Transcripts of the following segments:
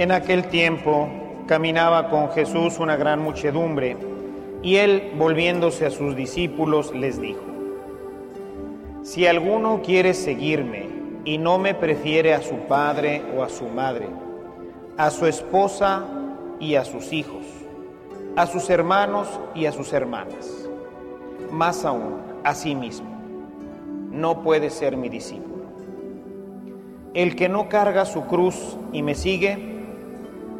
En aquel tiempo caminaba con Jesús una gran muchedumbre y él, volviéndose a sus discípulos, les dijo, Si alguno quiere seguirme y no me prefiere a su padre o a su madre, a su esposa y a sus hijos, a sus hermanos y a sus hermanas, más aún a sí mismo, no puede ser mi discípulo. El que no carga su cruz y me sigue,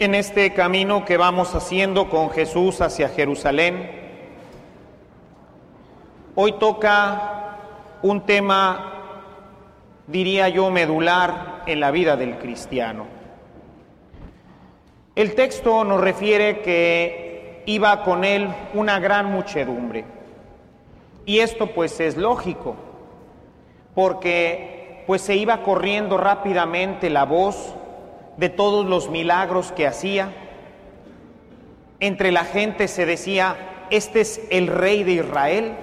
En este camino que vamos haciendo con Jesús hacia Jerusalén. Hoy toca un tema, diría yo, medular en la vida del cristiano. El texto nos refiere que iba con él una gran muchedumbre. Y esto pues es lógico, porque pues se iba corriendo rápidamente la voz de todos los milagros que hacía. Entre la gente se decía, este es el rey de Israel,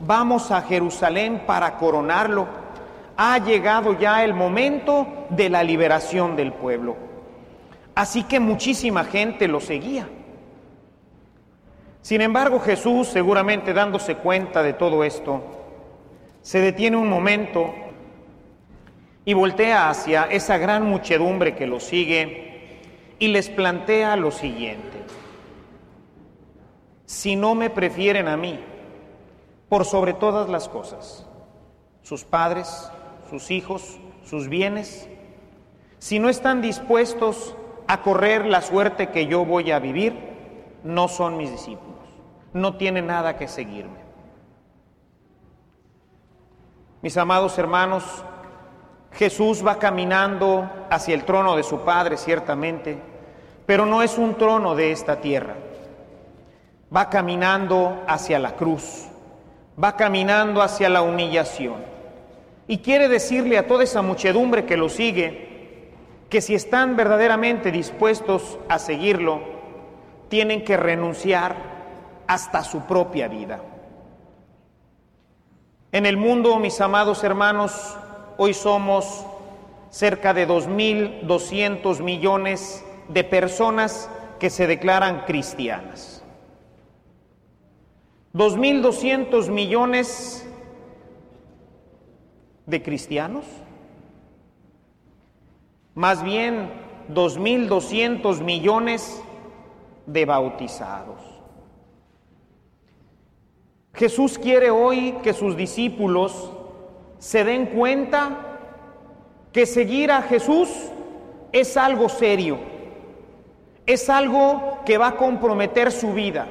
vamos a Jerusalén para coronarlo. Ha llegado ya el momento de la liberación del pueblo. Así que muchísima gente lo seguía. Sin embargo, Jesús, seguramente dándose cuenta de todo esto, se detiene un momento y voltea hacia esa gran muchedumbre que lo sigue y les plantea lo siguiente. Si no me prefieren a mí, por sobre todas las cosas, sus padres, sus hijos, sus bienes, si no están dispuestos a correr la suerte que yo voy a vivir, no son mis discípulos, no tienen nada que seguirme. Mis amados hermanos, Jesús va caminando hacia el trono de su Padre, ciertamente, pero no es un trono de esta tierra. Va caminando hacia la cruz, va caminando hacia la humillación. Y quiere decirle a toda esa muchedumbre que lo sigue, que si están verdaderamente dispuestos a seguirlo, tienen que renunciar hasta su propia vida. En el mundo, mis amados hermanos, Hoy somos cerca de 2.200 millones de personas que se declaran cristianas. 2.200 millones de cristianos. Más bien 2.200 millones de bautizados. Jesús quiere hoy que sus discípulos se den cuenta que seguir a Jesús es algo serio, es algo que va a comprometer su vida,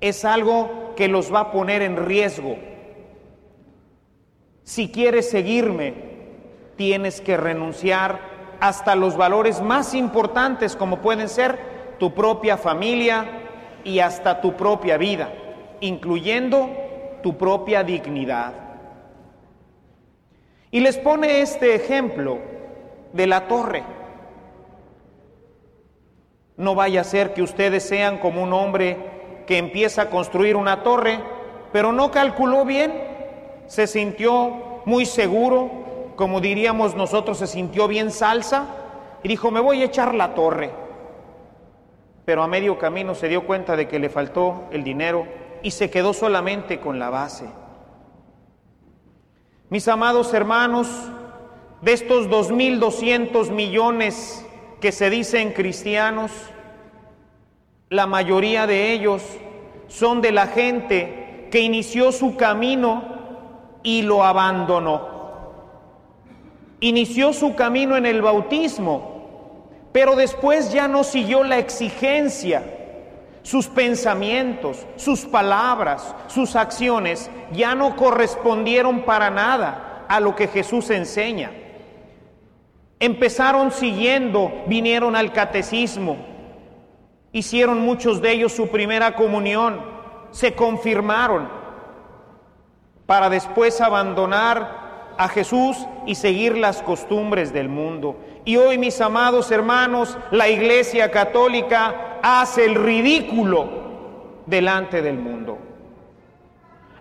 es algo que los va a poner en riesgo. Si quieres seguirme, tienes que renunciar hasta los valores más importantes como pueden ser tu propia familia y hasta tu propia vida, incluyendo tu propia dignidad. Y les pone este ejemplo de la torre. No vaya a ser que ustedes sean como un hombre que empieza a construir una torre, pero no calculó bien, se sintió muy seguro, como diríamos nosotros, se sintió bien salsa y dijo, me voy a echar la torre. Pero a medio camino se dio cuenta de que le faltó el dinero y se quedó solamente con la base. Mis amados hermanos, de estos 2.200 millones que se dicen cristianos, la mayoría de ellos son de la gente que inició su camino y lo abandonó. Inició su camino en el bautismo, pero después ya no siguió la exigencia sus pensamientos, sus palabras, sus acciones ya no correspondieron para nada a lo que Jesús enseña. Empezaron siguiendo, vinieron al catecismo, hicieron muchos de ellos su primera comunión, se confirmaron para después abandonar a Jesús y seguir las costumbres del mundo. Y hoy, mis amados hermanos, la Iglesia Católica hace el ridículo delante del mundo.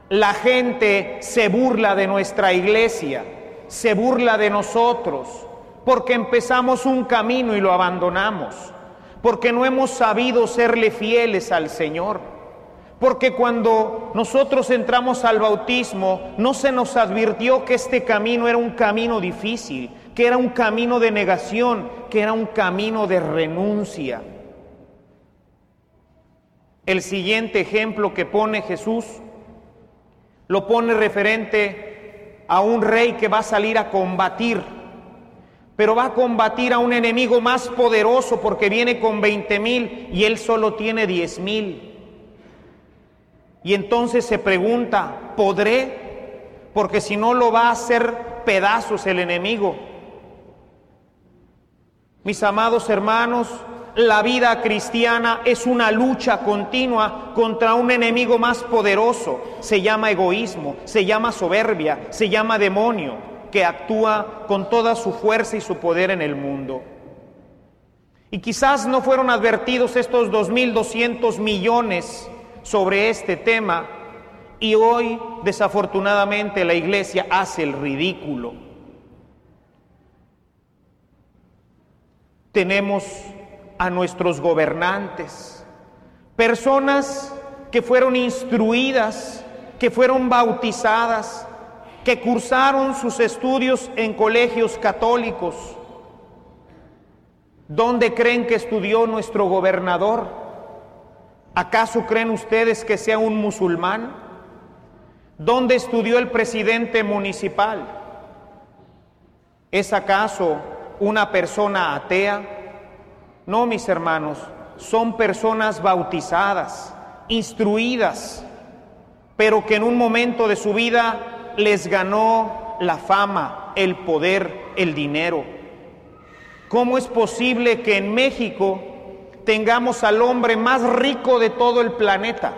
La gente se burla de nuestra iglesia, se burla de nosotros, porque empezamos un camino y lo abandonamos, porque no hemos sabido serle fieles al Señor, porque cuando nosotros entramos al bautismo no se nos advirtió que este camino era un camino difícil, que era un camino de negación, que era un camino de renuncia. El siguiente ejemplo que pone Jesús lo pone referente a un rey que va a salir a combatir, pero va a combatir a un enemigo más poderoso porque viene con 20 mil y él solo tiene 10 mil. Y entonces se pregunta, ¿podré? Porque si no lo va a hacer pedazos el enemigo. Mis amados hermanos, la vida cristiana es una lucha continua contra un enemigo más poderoso. Se llama egoísmo, se llama soberbia, se llama demonio, que actúa con toda su fuerza y su poder en el mundo. Y quizás no fueron advertidos estos 2.200 millones sobre este tema y hoy desafortunadamente la iglesia hace el ridículo. tenemos a nuestros gobernantes, personas que fueron instruidas, que fueron bautizadas, que cursaron sus estudios en colegios católicos. ¿Dónde creen que estudió nuestro gobernador? ¿Acaso creen ustedes que sea un musulmán? ¿Dónde estudió el presidente municipal? ¿Es acaso una persona atea. No, mis hermanos, son personas bautizadas, instruidas, pero que en un momento de su vida les ganó la fama, el poder, el dinero. ¿Cómo es posible que en México tengamos al hombre más rico de todo el planeta?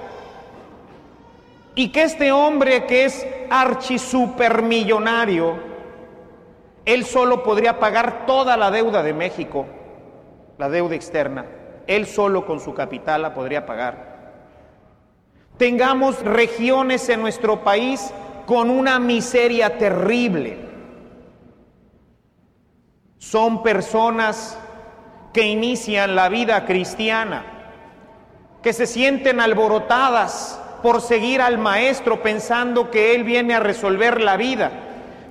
Y que este hombre que es archisupermillonario, él solo podría pagar toda la deuda de México, la deuda externa. Él solo con su capital la podría pagar. Tengamos regiones en nuestro país con una miseria terrible. Son personas que inician la vida cristiana, que se sienten alborotadas por seguir al maestro pensando que él viene a resolver la vida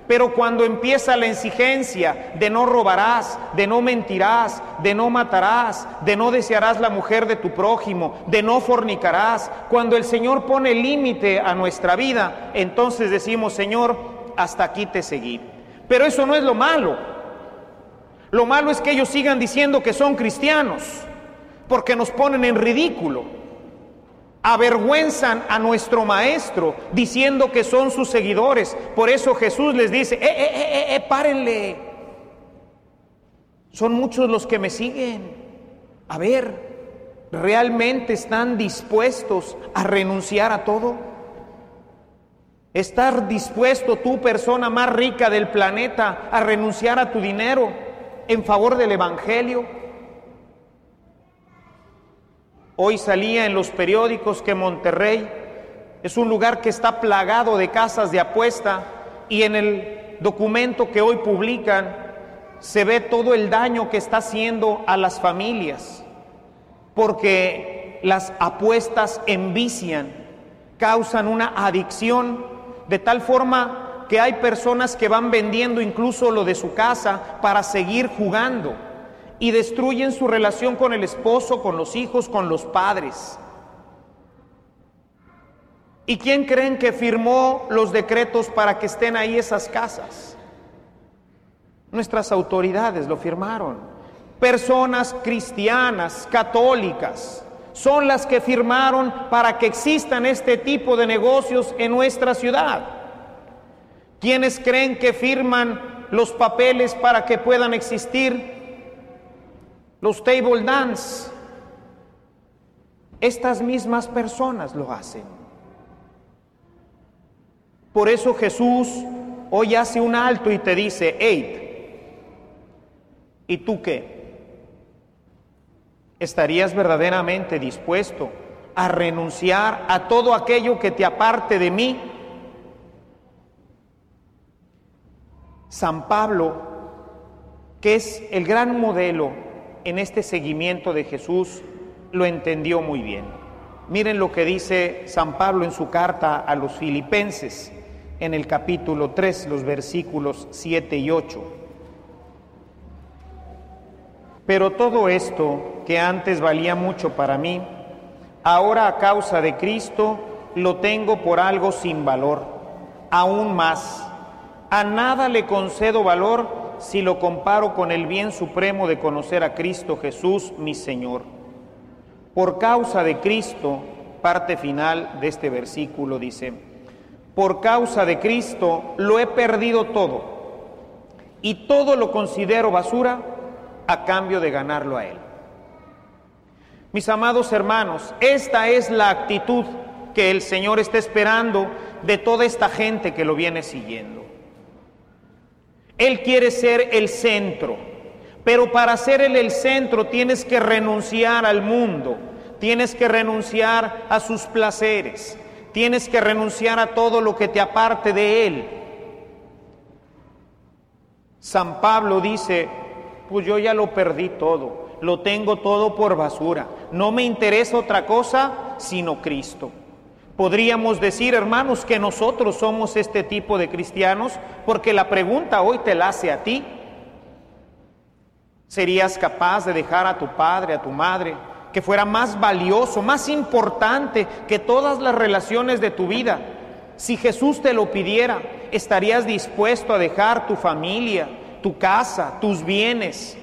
pero cuando empieza la exigencia de no robarás, de no mentirás, de no matarás, de no desearás la mujer de tu prójimo, de no fornicarás, cuando el Señor pone límite a nuestra vida, entonces decimos, Señor, hasta aquí te seguí. Pero eso no es lo malo. Lo malo es que ellos sigan diciendo que son cristianos, porque nos ponen en ridículo avergüenzan a nuestro maestro diciendo que son sus seguidores. Por eso Jesús les dice, eh, eh, eh, eh, eh, párenle. Son muchos los que me siguen. A ver, ¿realmente están dispuestos a renunciar a todo? Estar dispuesto, tú persona más rica del planeta, a renunciar a tu dinero en favor del Evangelio. Hoy salía en los periódicos que Monterrey es un lugar que está plagado de casas de apuesta y en el documento que hoy publican se ve todo el daño que está haciendo a las familias, porque las apuestas envician, causan una adicción de tal forma que hay personas que van vendiendo incluso lo de su casa para seguir jugando y destruyen su relación con el esposo, con los hijos, con los padres. ¿Y quién creen que firmó los decretos para que estén ahí esas casas? Nuestras autoridades lo firmaron. Personas cristianas, católicas, son las que firmaron para que existan este tipo de negocios en nuestra ciudad. ¿Quiénes creen que firman los papeles para que puedan existir los table dance? Estas mismas personas lo hacen. Por eso Jesús hoy hace un alto y te dice, hey, ¿y tú qué? ¿Estarías verdaderamente dispuesto a renunciar a todo aquello que te aparte de mí? San Pablo, que es el gran modelo en este seguimiento de Jesús, lo entendió muy bien. Miren lo que dice San Pablo en su carta a los filipenses en el capítulo 3, los versículos 7 y 8. Pero todo esto, que antes valía mucho para mí, ahora a causa de Cristo lo tengo por algo sin valor. Aún más, a nada le concedo valor si lo comparo con el bien supremo de conocer a Cristo Jesús, mi Señor. Por causa de Cristo, parte final de este versículo dice, por causa de Cristo lo he perdido todo y todo lo considero basura a cambio de ganarlo a Él. Mis amados hermanos, esta es la actitud que el Señor está esperando de toda esta gente que lo viene siguiendo. Él quiere ser el centro, pero para ser Él el centro tienes que renunciar al mundo, tienes que renunciar a sus placeres, tienes que renunciar a todo lo que te aparte de Él. San Pablo dice, pues yo ya lo perdí todo, lo tengo todo por basura, no me interesa otra cosa sino Cristo. Podríamos decir, hermanos, que nosotros somos este tipo de cristianos, porque la pregunta hoy te la hace a ti. ¿Serías capaz de dejar a tu padre, a tu madre, que fuera más valioso, más importante que todas las relaciones de tu vida? Si Jesús te lo pidiera, ¿estarías dispuesto a dejar tu familia, tu casa, tus bienes.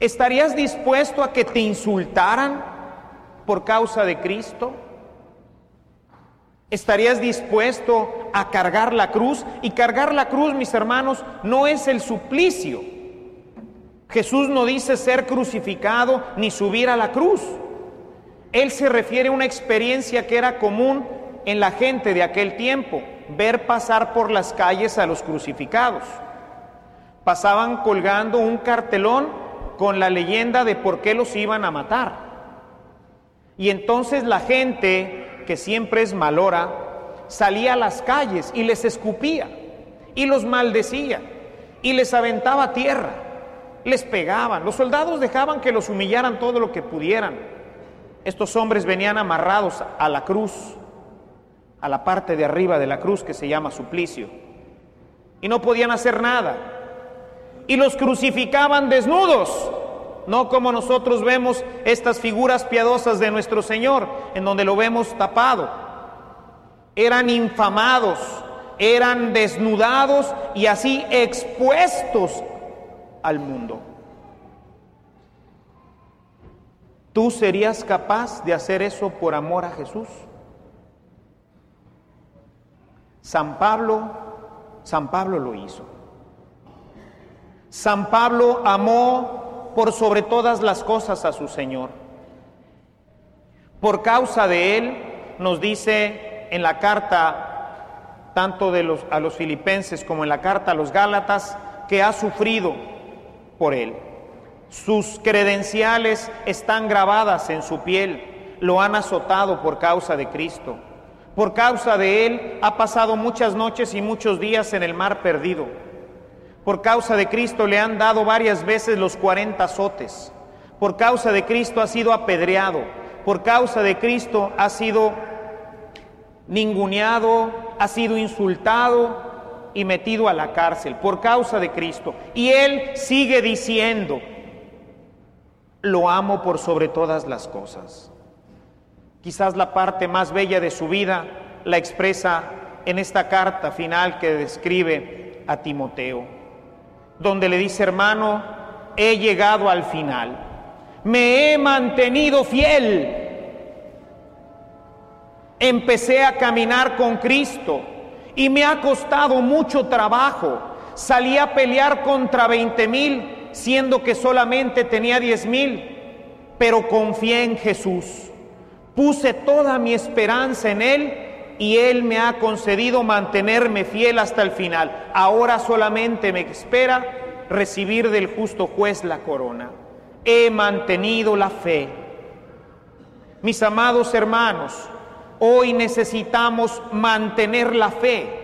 ¿Estarías dispuesto a que te insultaran por causa de Cristo? ¿Estarías dispuesto a cargar la cruz? Y cargar la cruz, mis hermanos, no es el suplicio. Jesús no dice ser crucificado ni subir a la cruz. Él se refiere a una experiencia que era común en la gente de aquel tiempo, ver pasar por las calles a los crucificados pasaban colgando un cartelón con la leyenda de por qué los iban a matar. Y entonces la gente, que siempre es malora, salía a las calles y les escupía y los maldecía y les aventaba tierra, les pegaban. Los soldados dejaban que los humillaran todo lo que pudieran. Estos hombres venían amarrados a la cruz, a la parte de arriba de la cruz que se llama suplicio, y no podían hacer nada y los crucificaban desnudos, no como nosotros vemos estas figuras piadosas de nuestro Señor, en donde lo vemos tapado. Eran infamados, eran desnudados y así expuestos al mundo. ¿Tú serías capaz de hacer eso por amor a Jesús? San Pablo, San Pablo lo hizo. San Pablo amó por sobre todas las cosas a su Señor. Por causa de él, nos dice en la carta tanto de los, a los filipenses como en la carta a los Gálatas, que ha sufrido por él. Sus credenciales están grabadas en su piel, lo han azotado por causa de Cristo. Por causa de él ha pasado muchas noches y muchos días en el mar perdido. Por causa de Cristo le han dado varias veces los 40 azotes. Por causa de Cristo ha sido apedreado. Por causa de Cristo ha sido ninguneado, ha sido insultado y metido a la cárcel. Por causa de Cristo. Y él sigue diciendo, lo amo por sobre todas las cosas. Quizás la parte más bella de su vida la expresa en esta carta final que describe a Timoteo donde le dice, hermano, he llegado al final, me he mantenido fiel, empecé a caminar con Cristo y me ha costado mucho trabajo, salí a pelear contra 20 mil, siendo que solamente tenía 10 mil, pero confié en Jesús, puse toda mi esperanza en Él y Él me ha concedido mantenerme fiel hasta el final. Ahora solamente me espera recibir del justo juez la corona. He mantenido la fe. Mis amados hermanos, hoy necesitamos mantener la fe.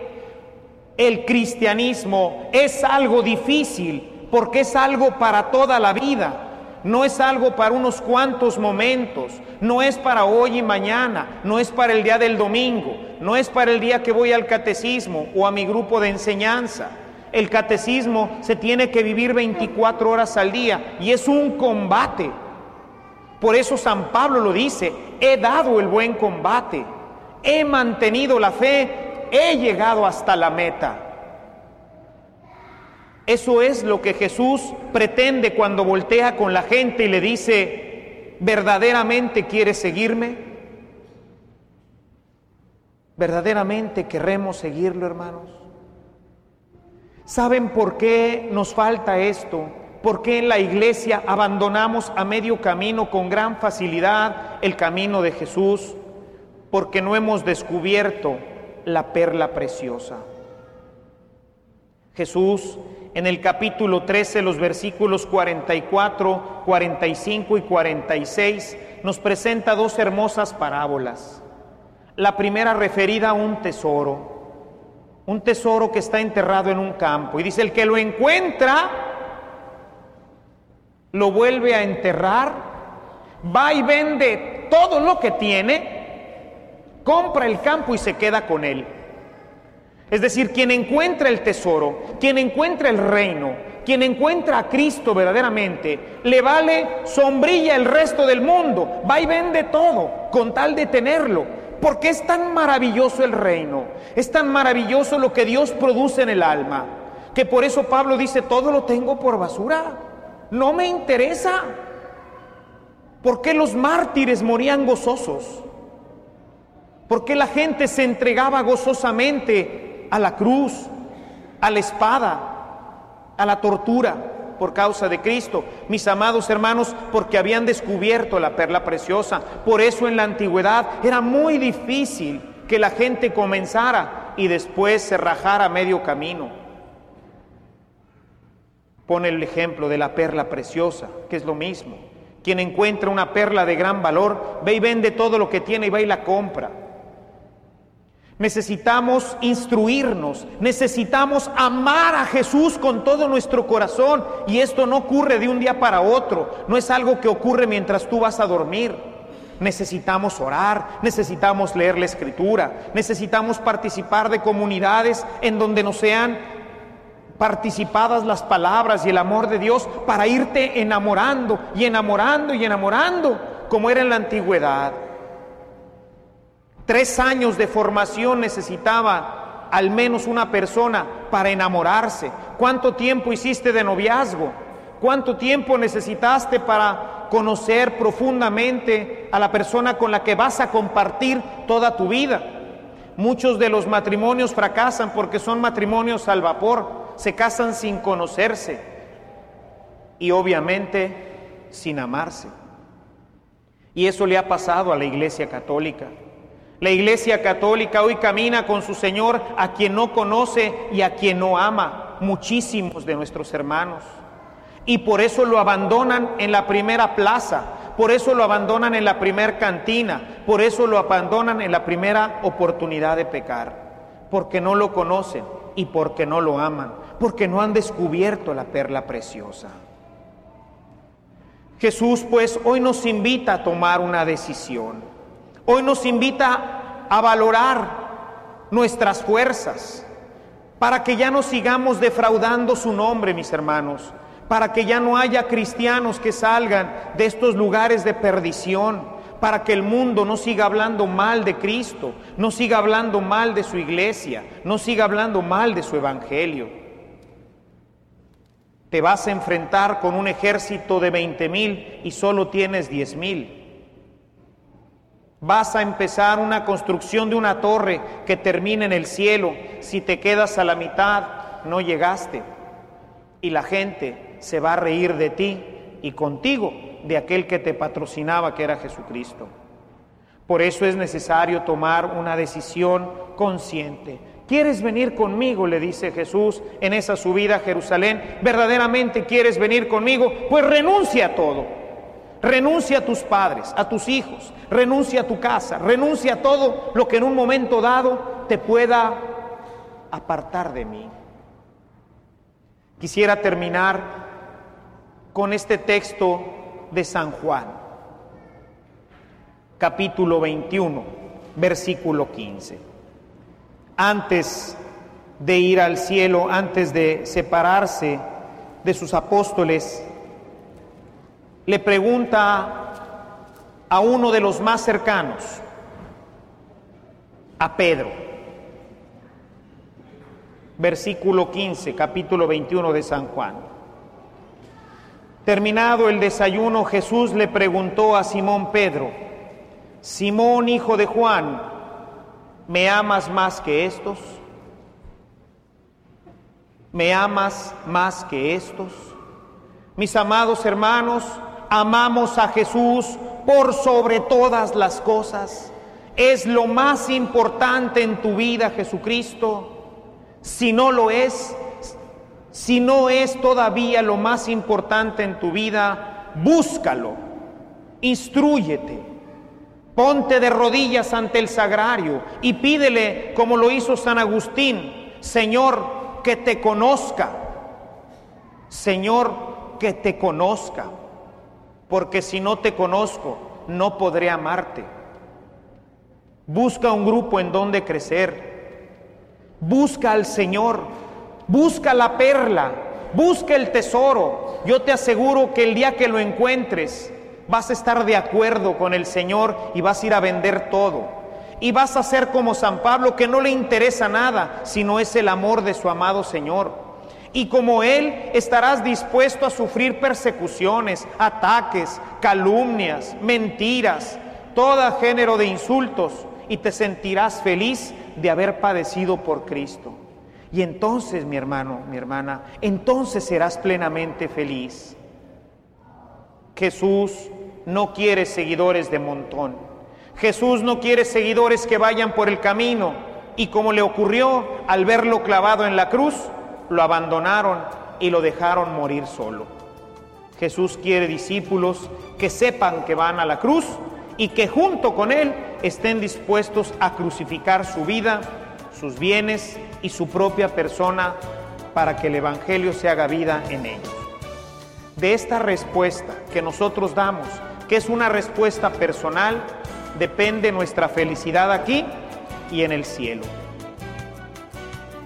El cristianismo es algo difícil porque es algo para toda la vida no es algo para unos cuantos momentos, no es para hoy y mañana, no es para el día del domingo, no es para el día que voy al catecismo o a mi grupo de enseñanza. El catecismo se tiene que vivir 24 horas al día y es un combate. Por eso San Pablo lo dice, he dado el buen combate, he mantenido la fe, he llegado hasta la meta. Eso es lo que Jesús pretende cuando voltea con la gente y le dice, ¿verdaderamente quieres seguirme? ¿Verdaderamente queremos seguirlo, hermanos? ¿Saben por qué nos falta esto? ¿Por qué en la iglesia abandonamos a medio camino con gran facilidad el camino de Jesús? Porque no hemos descubierto la perla preciosa. Jesús en el capítulo 13, los versículos 44, 45 y 46, nos presenta dos hermosas parábolas. La primera referida a un tesoro, un tesoro que está enterrado en un campo. Y dice, el que lo encuentra, lo vuelve a enterrar, va y vende todo lo que tiene, compra el campo y se queda con él. Es decir, quien encuentra el tesoro, quien encuentra el reino, quien encuentra a Cristo verdaderamente, le vale sombrilla el resto del mundo, va y vende todo con tal de tenerlo, porque es tan maravilloso el reino, es tan maravilloso lo que Dios produce en el alma, que por eso Pablo dice, todo lo tengo por basura, no me interesa. ¿Por qué los mártires morían gozosos? ¿Por qué la gente se entregaba gozosamente a la cruz, a la espada, a la tortura por causa de Cristo. Mis amados hermanos, porque habían descubierto la perla preciosa. Por eso en la antigüedad era muy difícil que la gente comenzara y después se rajara medio camino. Pone el ejemplo de la perla preciosa, que es lo mismo. Quien encuentra una perla de gran valor, ve y vende todo lo que tiene y va y la compra. Necesitamos instruirnos, necesitamos amar a Jesús con todo nuestro corazón. Y esto no ocurre de un día para otro, no es algo que ocurre mientras tú vas a dormir. Necesitamos orar, necesitamos leer la escritura, necesitamos participar de comunidades en donde no sean participadas las palabras y el amor de Dios para irte enamorando y enamorando y enamorando como era en la antigüedad. Tres años de formación necesitaba al menos una persona para enamorarse. ¿Cuánto tiempo hiciste de noviazgo? ¿Cuánto tiempo necesitaste para conocer profundamente a la persona con la que vas a compartir toda tu vida? Muchos de los matrimonios fracasan porque son matrimonios al vapor, se casan sin conocerse y obviamente sin amarse. Y eso le ha pasado a la Iglesia Católica. La Iglesia Católica hoy camina con su Señor a quien no conoce y a quien no ama, muchísimos de nuestros hermanos. Y por eso lo abandonan en la primera plaza, por eso lo abandonan en la primera cantina, por eso lo abandonan en la primera oportunidad de pecar, porque no lo conocen y porque no lo aman, porque no han descubierto la perla preciosa. Jesús pues hoy nos invita a tomar una decisión. Hoy nos invita a valorar nuestras fuerzas para que ya no sigamos defraudando su nombre, mis hermanos, para que ya no haya cristianos que salgan de estos lugares de perdición, para que el mundo no siga hablando mal de Cristo, no siga hablando mal de su iglesia, no siga hablando mal de su evangelio. Te vas a enfrentar con un ejército de 20 mil y solo tienes 10 mil. Vas a empezar una construcción de una torre que termine en el cielo. Si te quedas a la mitad, no llegaste. Y la gente se va a reír de ti y contigo de aquel que te patrocinaba, que era Jesucristo. Por eso es necesario tomar una decisión consciente. ¿Quieres venir conmigo? le dice Jesús en esa subida a Jerusalén. ¿Verdaderamente quieres venir conmigo? Pues renuncia a todo. Renuncia a tus padres, a tus hijos, renuncia a tu casa, renuncia a todo lo que en un momento dado te pueda apartar de mí. Quisiera terminar con este texto de San Juan, capítulo 21, versículo 15. Antes de ir al cielo, antes de separarse de sus apóstoles, le pregunta a uno de los más cercanos, a Pedro. Versículo 15, capítulo 21 de San Juan. Terminado el desayuno, Jesús le preguntó a Simón Pedro, Simón hijo de Juan, ¿me amas más que estos? ¿Me amas más que estos? Mis amados hermanos, amamos a Jesús por sobre todas las cosas. Es lo más importante en tu vida, Jesucristo. Si no lo es, si no es todavía lo más importante en tu vida, búscalo, instruyete, ponte de rodillas ante el sagrario y pídele, como lo hizo San Agustín, Señor, que te conozca, Señor, que te conozca porque si no te conozco, no podré amarte. Busca un grupo en donde crecer. Busca al Señor. Busca la perla. Busca el tesoro. Yo te aseguro que el día que lo encuentres, vas a estar de acuerdo con el Señor y vas a ir a vender todo. Y vas a ser como San Pablo, que no le interesa nada, sino es el amor de su amado Señor. Y como Él estarás dispuesto a sufrir persecuciones, ataques, calumnias, mentiras, todo género de insultos, y te sentirás feliz de haber padecido por Cristo. Y entonces, mi hermano, mi hermana, entonces serás plenamente feliz. Jesús no quiere seguidores de montón. Jesús no quiere seguidores que vayan por el camino y como le ocurrió al verlo clavado en la cruz, lo abandonaron y lo dejaron morir solo. Jesús quiere discípulos que sepan que van a la cruz y que junto con Él estén dispuestos a crucificar su vida, sus bienes y su propia persona para que el Evangelio se haga vida en ellos. De esta respuesta que nosotros damos, que es una respuesta personal, depende nuestra felicidad aquí y en el cielo.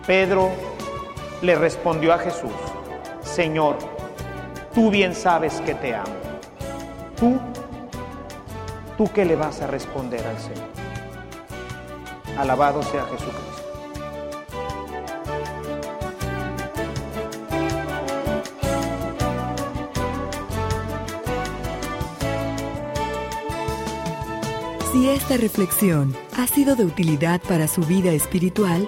Pedro le respondió a Jesús, Señor, tú bien sabes que te amo. ¿Tú? ¿Tú qué le vas a responder al Señor? Alabado sea Jesucristo. Si esta reflexión ha sido de utilidad para su vida espiritual,